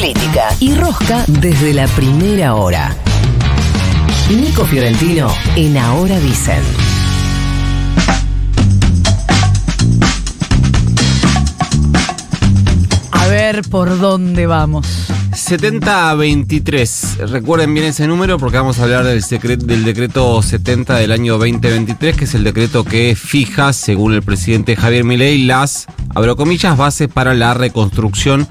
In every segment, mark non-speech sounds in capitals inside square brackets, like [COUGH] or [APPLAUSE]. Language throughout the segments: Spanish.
política y rosca desde la primera hora. Nico Fiorentino en Ahora Dicen. A ver por dónde vamos. 70 a 23. Recuerden bien ese número porque vamos a hablar del, secret- del decreto 70 del año 2023, que es el decreto que fija, según el presidente Javier Milei, las, abro comillas, bases para la reconstrucción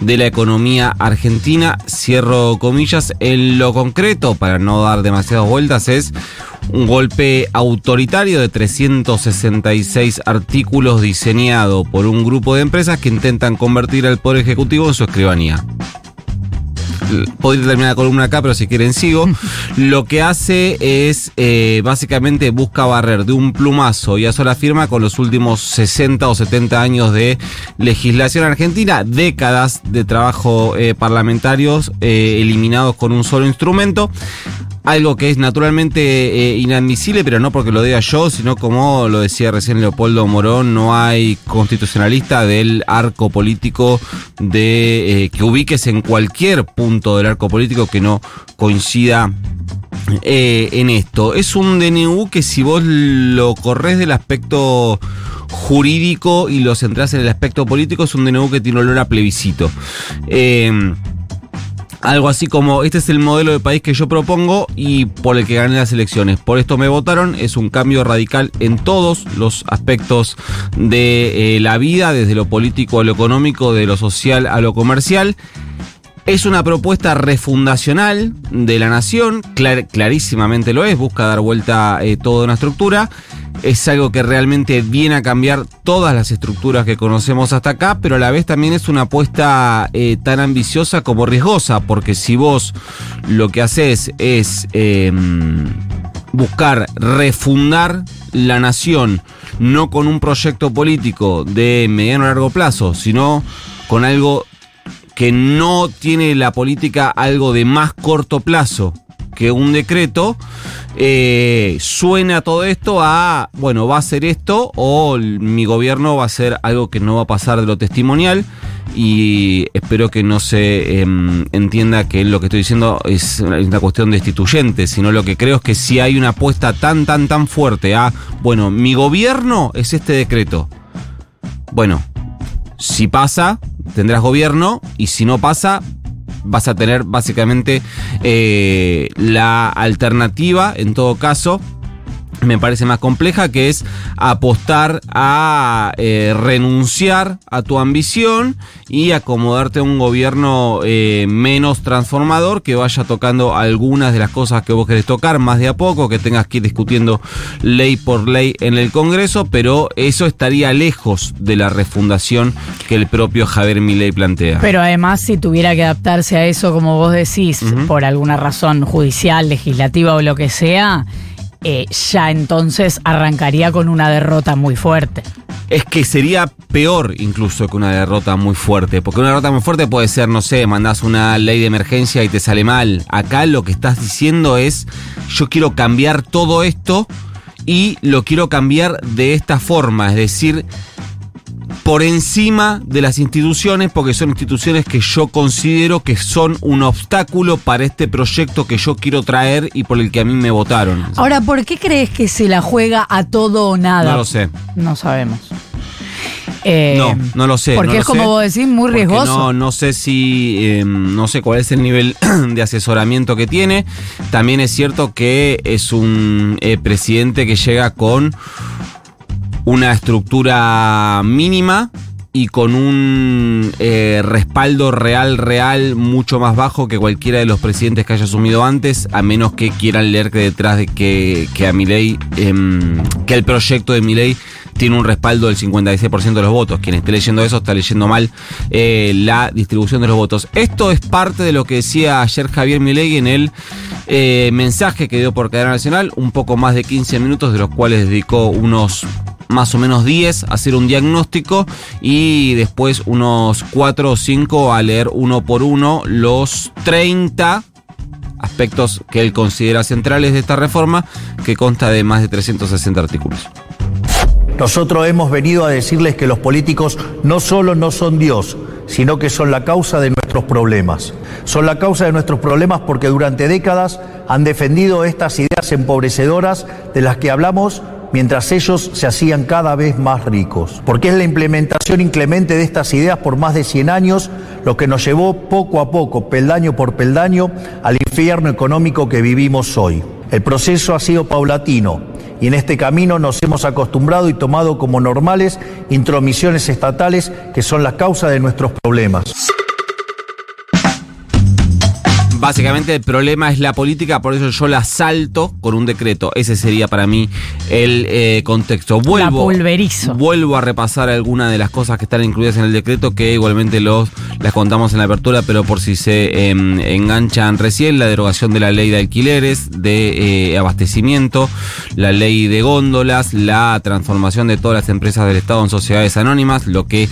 de la economía argentina. Cierro comillas. En lo concreto, para no dar demasiadas vueltas, es un golpe autoritario de 366 artículos diseñado por un grupo de empresas que intentan convertir al Poder Ejecutivo en su escribanía. Podría terminar la columna acá, pero si quieren sigo. [LAUGHS] Lo que hace es, eh, básicamente, busca barrer de un plumazo y a sola firma con los últimos 60 o 70 años de legislación argentina, décadas de trabajo eh, parlamentarios eh, eliminados con un solo instrumento. Algo que es naturalmente eh, inadmisible, pero no porque lo diga yo, sino como lo decía recién Leopoldo Morón, no hay constitucionalista del arco político de eh, que ubiques en cualquier punto del arco político que no coincida eh, en esto. Es un DNU que si vos lo corres del aspecto jurídico y lo centrás en el aspecto político, es un DNU que tiene olor a plebiscito. Algo así como, este es el modelo de país que yo propongo y por el que gané las elecciones. Por esto me votaron. Es un cambio radical en todos los aspectos de eh, la vida, desde lo político a lo económico, de lo social a lo comercial. Es una propuesta refundacional de la nación, clar- clarísimamente lo es, busca dar vuelta eh, toda una estructura. Es algo que realmente viene a cambiar todas las estructuras que conocemos hasta acá, pero a la vez también es una apuesta eh, tan ambiciosa como riesgosa, porque si vos lo que haces es eh, buscar refundar la nación, no con un proyecto político de mediano o largo plazo, sino con algo que no tiene la política algo de más corto plazo que un decreto, eh, suena todo esto a, bueno, va a ser esto o mi gobierno va a hacer algo que no va a pasar de lo testimonial y espero que no se em, entienda que lo que estoy diciendo es una cuestión destituyente, sino lo que creo es que si hay una apuesta tan, tan, tan fuerte a, bueno, mi gobierno es este decreto. Bueno, si pasa, tendrás gobierno y si no pasa, vas a tener básicamente eh, la alternativa, en todo caso, me parece más compleja, que es apostar a eh, renunciar a tu ambición y acomodarte a un gobierno eh, menos transformador que vaya tocando algunas de las cosas que vos querés tocar más de a poco, que tengas que ir discutiendo ley por ley en el Congreso, pero eso estaría lejos de la refundación que el propio Javier Milei plantea. Pero además, si tuviera que adaptarse a eso, como vos decís, por alguna razón judicial, legislativa o lo que sea, eh, ya entonces arrancaría con una derrota muy fuerte. Es que sería peor incluso que una derrota muy fuerte. Porque una derrota muy fuerte puede ser, no sé, mandás una ley de emergencia y te sale mal. Acá lo que estás diciendo es, yo quiero cambiar todo esto y lo quiero cambiar de esta forma. Es decir, por encima de las instituciones, porque son instituciones que yo considero que son un obstáculo para este proyecto que yo quiero traer y por el que a mí me votaron. Ahora, ¿por qué crees que se la juega a todo o nada? No lo sé. No sabemos. Eh, No, no lo sé. Porque no es como sé, vos decís, muy riesgoso. No, no sé si, eh, no sé cuál es el nivel [CLEARS THROAT] de asesoramiento que tiene. También es cierto que es un eh, presidente que llega con una estructura mínima y con un eh, respaldo real, real, mucho más bajo que cualquiera de los presidentes que haya asumido antes, a menos que quieran leer que detrás de que, que a Milei, em, que el proyecto de Milei tiene un respaldo del 56% de los votos. Quien esté leyendo eso está leyendo mal eh, la distribución de los votos. Esto es parte de lo que decía ayer Javier Milei en el eh, mensaje que dio por cadena nacional, un poco más de 15 minutos, de los cuales dedicó unos más o menos 10 a hacer un diagnóstico y después unos 4 o 5 a leer uno por uno los 30 aspectos que él considera centrales de esta reforma, que consta de más de 360 artículos. Nosotros hemos venido a decirles que los políticos no solo no son Dios, sino que son la causa de nuestros problemas. Son la causa de nuestros problemas porque durante décadas han defendido estas ideas empobrecedoras de las que hablamos mientras ellos se hacían cada vez más ricos. Porque es la implementación inclemente de estas ideas por más de 100 años lo que nos llevó poco a poco, peldaño por peldaño, al infierno económico que vivimos hoy. El proceso ha sido paulatino y en este camino nos hemos acostumbrado y tomado como normales intromisiones estatales que son la causa de nuestros problemas. Básicamente el problema es la política, por eso yo la salto con un decreto. Ese sería para mí el eh, contexto. Vuelvo, pulverizo. vuelvo a repasar algunas de las cosas que están incluidas en el decreto, que igualmente los, las contamos en la apertura, pero por si se em, enganchan recién, la derogación de la ley de alquileres, de eh, abastecimiento, la ley de góndolas, la transformación de todas las empresas del Estado en sociedades anónimas, lo que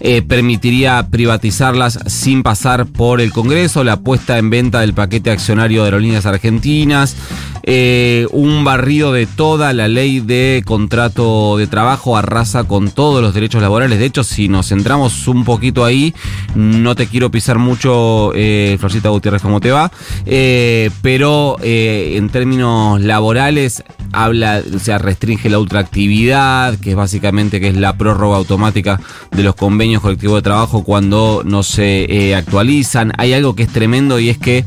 eh, permitiría privatizarlas sin pasar por el Congreso, la puesta en venta del paquete accionario de aerolíneas argentinas, eh, un barrido de toda la ley de contrato de trabajo arrasa con todos los derechos laborales. De hecho, si nos centramos un poquito ahí, no te quiero pisar mucho, eh, Florcita Gutiérrez, cómo te va, eh, pero eh, en términos laborales habla, o restringe la ultraactividad, que es básicamente que es la prórroga automática de los convenios colectivos de trabajo cuando no se actualizan. Hay algo que es tremendo y es que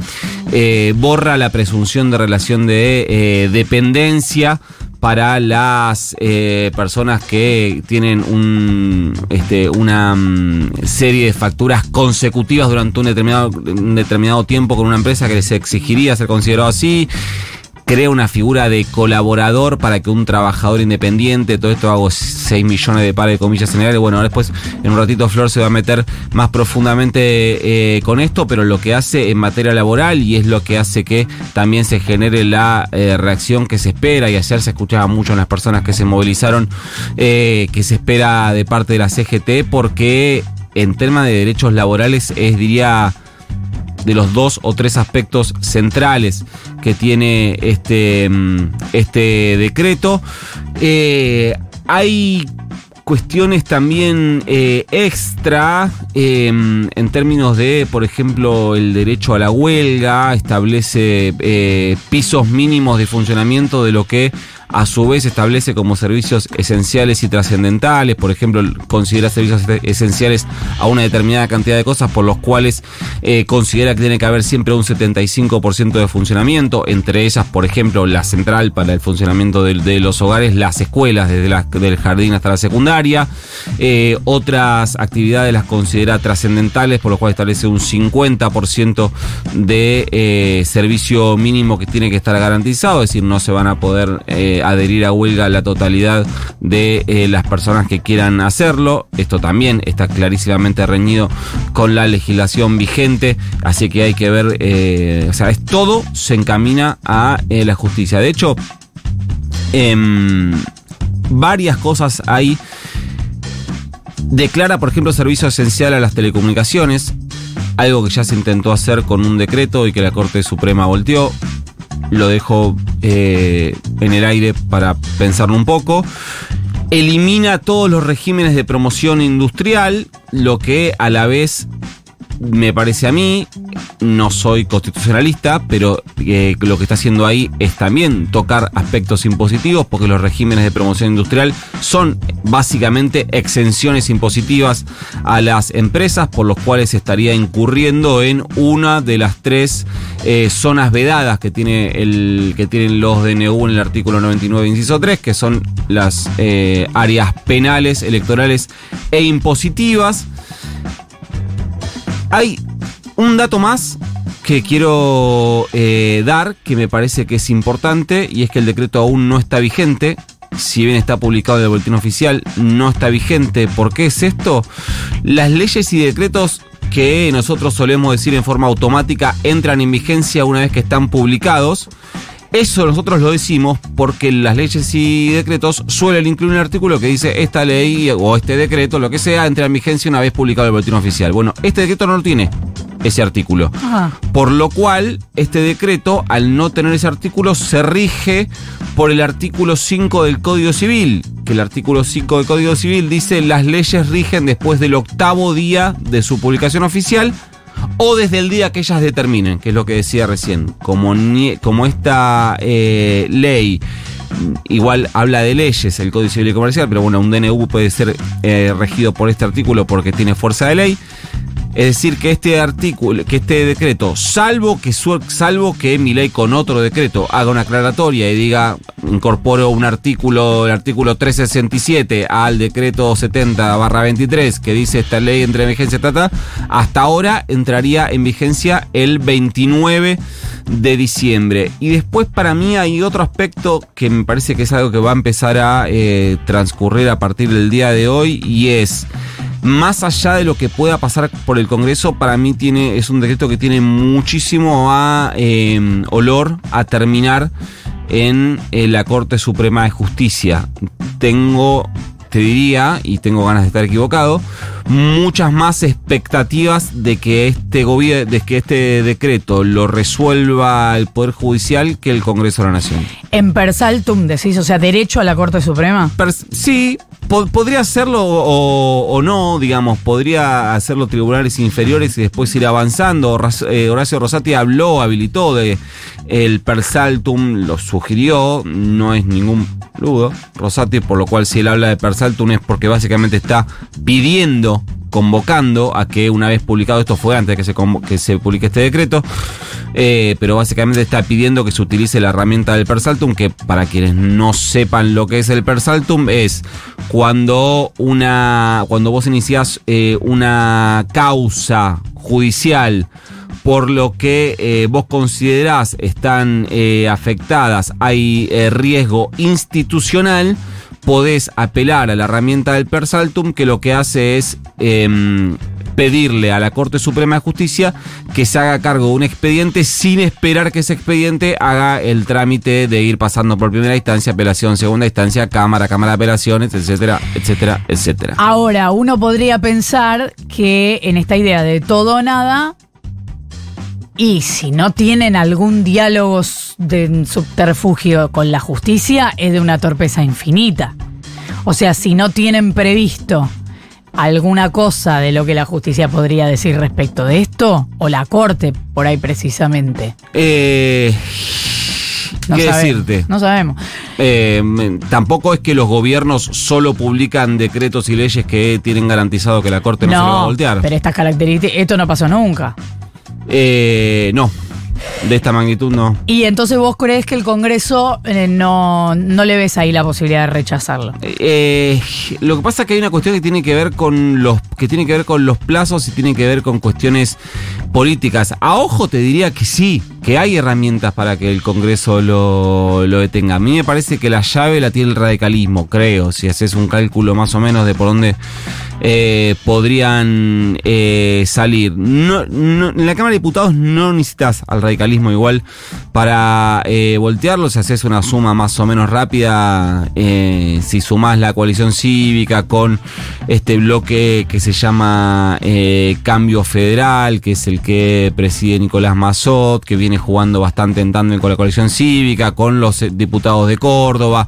borra la presunción de relación de eh, dependencia para las eh, personas que tienen este, una mm, serie de facturas consecutivas durante un determinado, un determinado tiempo con una empresa que les exigiría ser considerado así crea una figura de colaborador para que un trabajador independiente, todo esto hago 6 millones de pares de comillas generales, bueno, después en un ratito Flor se va a meter más profundamente eh, con esto, pero lo que hace en materia laboral y es lo que hace que también se genere la eh, reacción que se espera y ayer se escuchaba mucho en las personas que se movilizaron eh, que se espera de parte de la CGT porque en tema de derechos laborales es diría de los dos o tres aspectos centrales que tiene este, mm, este decreto. Eh, hay cuestiones también eh, extra eh, en términos de, por ejemplo, el derecho a la huelga, establece eh, pisos mínimos de funcionamiento de lo que a su vez establece como servicios esenciales y trascendentales, por ejemplo, considera servicios esenciales a una determinada cantidad de cosas por los cuales eh, considera que tiene que haber siempre un 75% de funcionamiento, entre ellas, por ejemplo, la central para el funcionamiento de, los hogares, las escuelas, desde la, del jardín hasta la secundaria, eh, otras actividades las considera trascendentales, por lo cual establece un 50% de eh, servicio mínimo que tiene que estar garantizado, es decir, no se van a poder adherir a huelga la totalidad de eh, las personas que quieran hacerlo. Esto también está clarísimamente reñido con la legislación vigente, así que hay que ver, eh, o sea, es todo se encamina a eh, la justicia. De hecho, em, varias cosas hay. Declara, por ejemplo, servicio esencial a las telecomunicaciones, algo que ya se intentó hacer con un decreto y que la Corte Suprema volteó. Lo dejo eh, en el aire para pensarlo un poco. Elimina todos los regímenes de promoción industrial, lo que a la vez me parece a mí, no soy constitucionalista, pero eh, lo que está haciendo ahí es también tocar aspectos impositivos, porque los regímenes de promoción industrial son básicamente exenciones impositivas a las empresas, por los cuales estaría incurriendo en una de las tres eh, zonas vedadas que, tiene el, que tienen los DNU en el artículo 99, inciso 3, que son las eh, áreas penales, electorales e impositivas. Hay un dato más que quiero eh, dar, que me parece que es importante, y es que el decreto aún no está vigente. Si bien está publicado en el boletín oficial, no está vigente. ¿Por qué es esto? Las leyes y decretos que nosotros solemos decir en forma automática entran en vigencia una vez que están publicados. Eso nosotros lo decimos porque las leyes y decretos suelen incluir un artículo que dice esta ley o este decreto, lo que sea, entra en vigencia una vez publicado el boletín oficial. Bueno, este decreto no lo tiene. Ese artículo. Ajá. Por lo cual, este decreto, al no tener ese artículo, se rige por el artículo 5 del Código Civil, que el artículo 5 del Código Civil dice las leyes rigen después del octavo día de su publicación oficial o desde el día que ellas determinen, que es lo que decía recién. Como, nie- como esta eh, ley igual habla de leyes, el Código Civil y Comercial, pero bueno, un DNU puede ser eh, regido por este artículo porque tiene fuerza de ley. Es decir, que este artículo, que este decreto, salvo que salvo que mi ley con otro decreto haga una aclaratoria y diga, incorporo un artículo, el artículo 367 al decreto 70 barra 23, que dice esta ley entre emergencia tata, hasta ahora entraría en vigencia el 29 de diciembre. Y después para mí hay otro aspecto que me parece que es algo que va a empezar a eh, transcurrir a partir del día de hoy y es más allá de lo que pueda pasar por el Congreso, para mí tiene, es un decreto que tiene muchísimo a, eh, olor a terminar en eh, la Corte Suprema de Justicia. Tengo, te diría, y tengo ganas de estar equivocado, muchas más expectativas de que este gobierno, de que este decreto lo resuelva el Poder Judicial que el Congreso de la Nación. En Persaltum decís, o sea, derecho a la Corte Suprema. Pers- sí, po- podría hacerlo o, o no, digamos, podría hacerlo tribunales inferiores y después ir avanzando. Horacio, eh, Horacio Rosati habló, habilitó de el Persaltum, lo sugirió, no es ningún ludo Rosati, por lo cual si él habla de Persaltum es porque básicamente está pidiendo convocando a que una vez publicado esto fue antes de que se, que se publique este decreto, eh, pero básicamente está pidiendo que se utilice la herramienta del Persaltum, que para quienes no sepan lo que es el Persaltum, es cuando una. cuando vos iniciás eh, una causa judicial por lo que eh, vos considerás están afectadas, hay riesgo institucional, podés apelar a la herramienta del Persaltum que lo que hace es em, pedirle a la Corte Suprema de Justicia que se haga cargo de un expediente sin esperar que ese expediente haga el trámite de ir pasando por primera instancia, apelación, segunda instancia, Cámara, Cámara de Apelaciones, etcétera, etcétera, etcétera. Ahora, uno podría pensar que en esta idea de todo o nada, y si no tienen algún diálogo de subterfugio con la justicia, es de una torpeza infinita. O sea, si no tienen previsto alguna cosa de lo que la justicia podría decir respecto de esto, o la corte, por ahí precisamente. Eh, No ¿Qué sabe- decirte? No sabemos. Eh, tampoco es que los gobiernos solo publican decretos y leyes que tienen garantizado que la Corte no, se lo va a voltear. pero estas características, esto no pasó nunca. Eh, no, de esta magnitud no. Y entonces vos crees que el Congreso eh, no, no le ves ahí la posibilidad de rechazarlo. Eh, lo que pasa es que hay una cuestión que tiene que ver con los que tiene que ver con los plazos y tiene que ver con cuestiones políticas. A ojo te diría que sí, que hay herramientas para que el Congreso lo, lo detenga. A mí me parece que la llave la tiene el radicalismo, creo, si haces un cálculo más o menos de por dónde eh, podrían eh, salir. En la Cámara de Diputados no necesitas al radicalismo igual para eh, voltearlo. Si haces una suma más o menos rápida, si sumás la coalición cívica con este bloque que se llama Cambio Federal, que es el que preside Nicolás Mazot, que viene jugando bastante en tándem con la coalición cívica, con los diputados de Córdoba,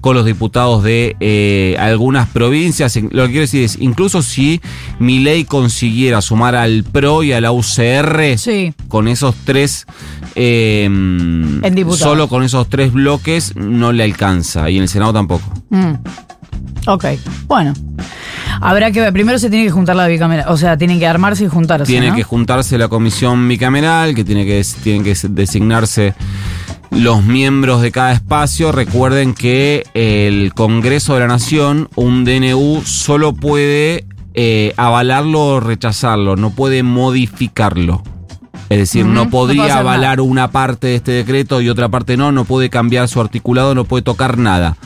con los diputados de algunas provincias. Lo que quiero decir es, incluso si Milei consiguiera sumar al PRO y a la UCR, Sí. con esos tres, eh, En diputados. solo con esos tres bloques no le alcanza, y en el Senado tampoco. Mm. Ok, bueno. Habrá que ver. Primero se tiene que juntar la bicameral. O sea, tienen que armarse y juntarse. Tiene ¿no? que juntarse la comisión bicameral, que tiene que, tienen que designarse los miembros de cada espacio. Recuerden que el Congreso de la Nación, un DNU, solo puede eh, avalarlo o rechazarlo, no puede modificarlo. Es decir, no podría avalar una parte de este decreto y otra parte no, no puede cambiar su articulado, no puede tocar nada.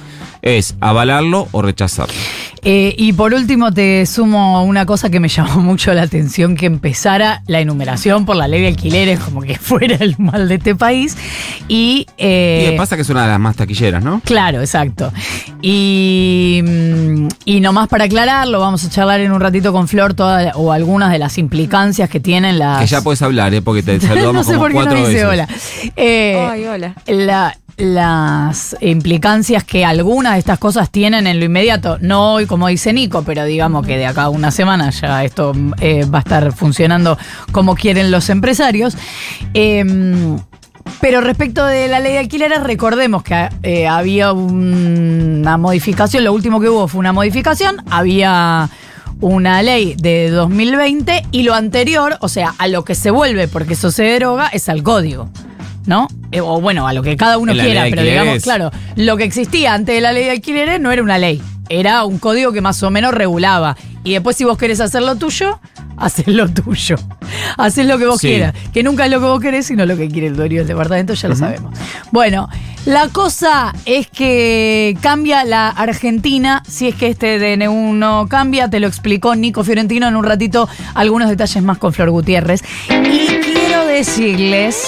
Es avalarlo o rechazarlo. Eh, y por último te sumo una cosa que me llamó [LAUGHS] mucho la atención, que empezara la enumeración por la ley de alquileres como que [LAUGHS] fuera el mal de este país. Y, eh, Y pasa que es una de las más taquilleras, ¿no? Claro, exacto. Y, mm, y nomás para aclararlo, vamos a charlar en un ratito con Flor todas o algunas de las implicancias que tienen las... Que ya puedes hablar, ¿eh? Porque te [LAUGHS] saludamos no sé como por qué no cuatro dice veces. hola. Eh, Ay, hola. la- las implicancias que algunas de estas cosas tienen en lo inmediato, no hoy como dice Nico, pero digamos que de acá a una semana ya esto eh, va a estar funcionando como quieren los empresarios. Em, pero respecto de la ley de alquileres, recordemos que eh, había una modificación, lo último que hubo fue una modificación, había una ley de 2020 y lo anterior, o sea, a lo que se vuelve, porque eso se deroga, es al código. ¿No? Eh, o bueno, a lo que cada uno la quiera, pero digamos, claro, lo que existía antes de la ley de alquileres no era una ley, era un código que más o menos regulaba. Y después si vos querés hacer lo tuyo, [LAUGHS] haces lo tuyo. Haces lo que vos Sí. quieras. Que nunca es lo que vos querés, sino lo que quiere el dueño del departamento, ya lo sabemos. Bueno, la cosa es que cambia la Argentina. Si es que este DNU no cambia, te lo explicó Nico Fiorentino en un ratito algunos detalles más con Flor Gutiérrez. Y quiero decirles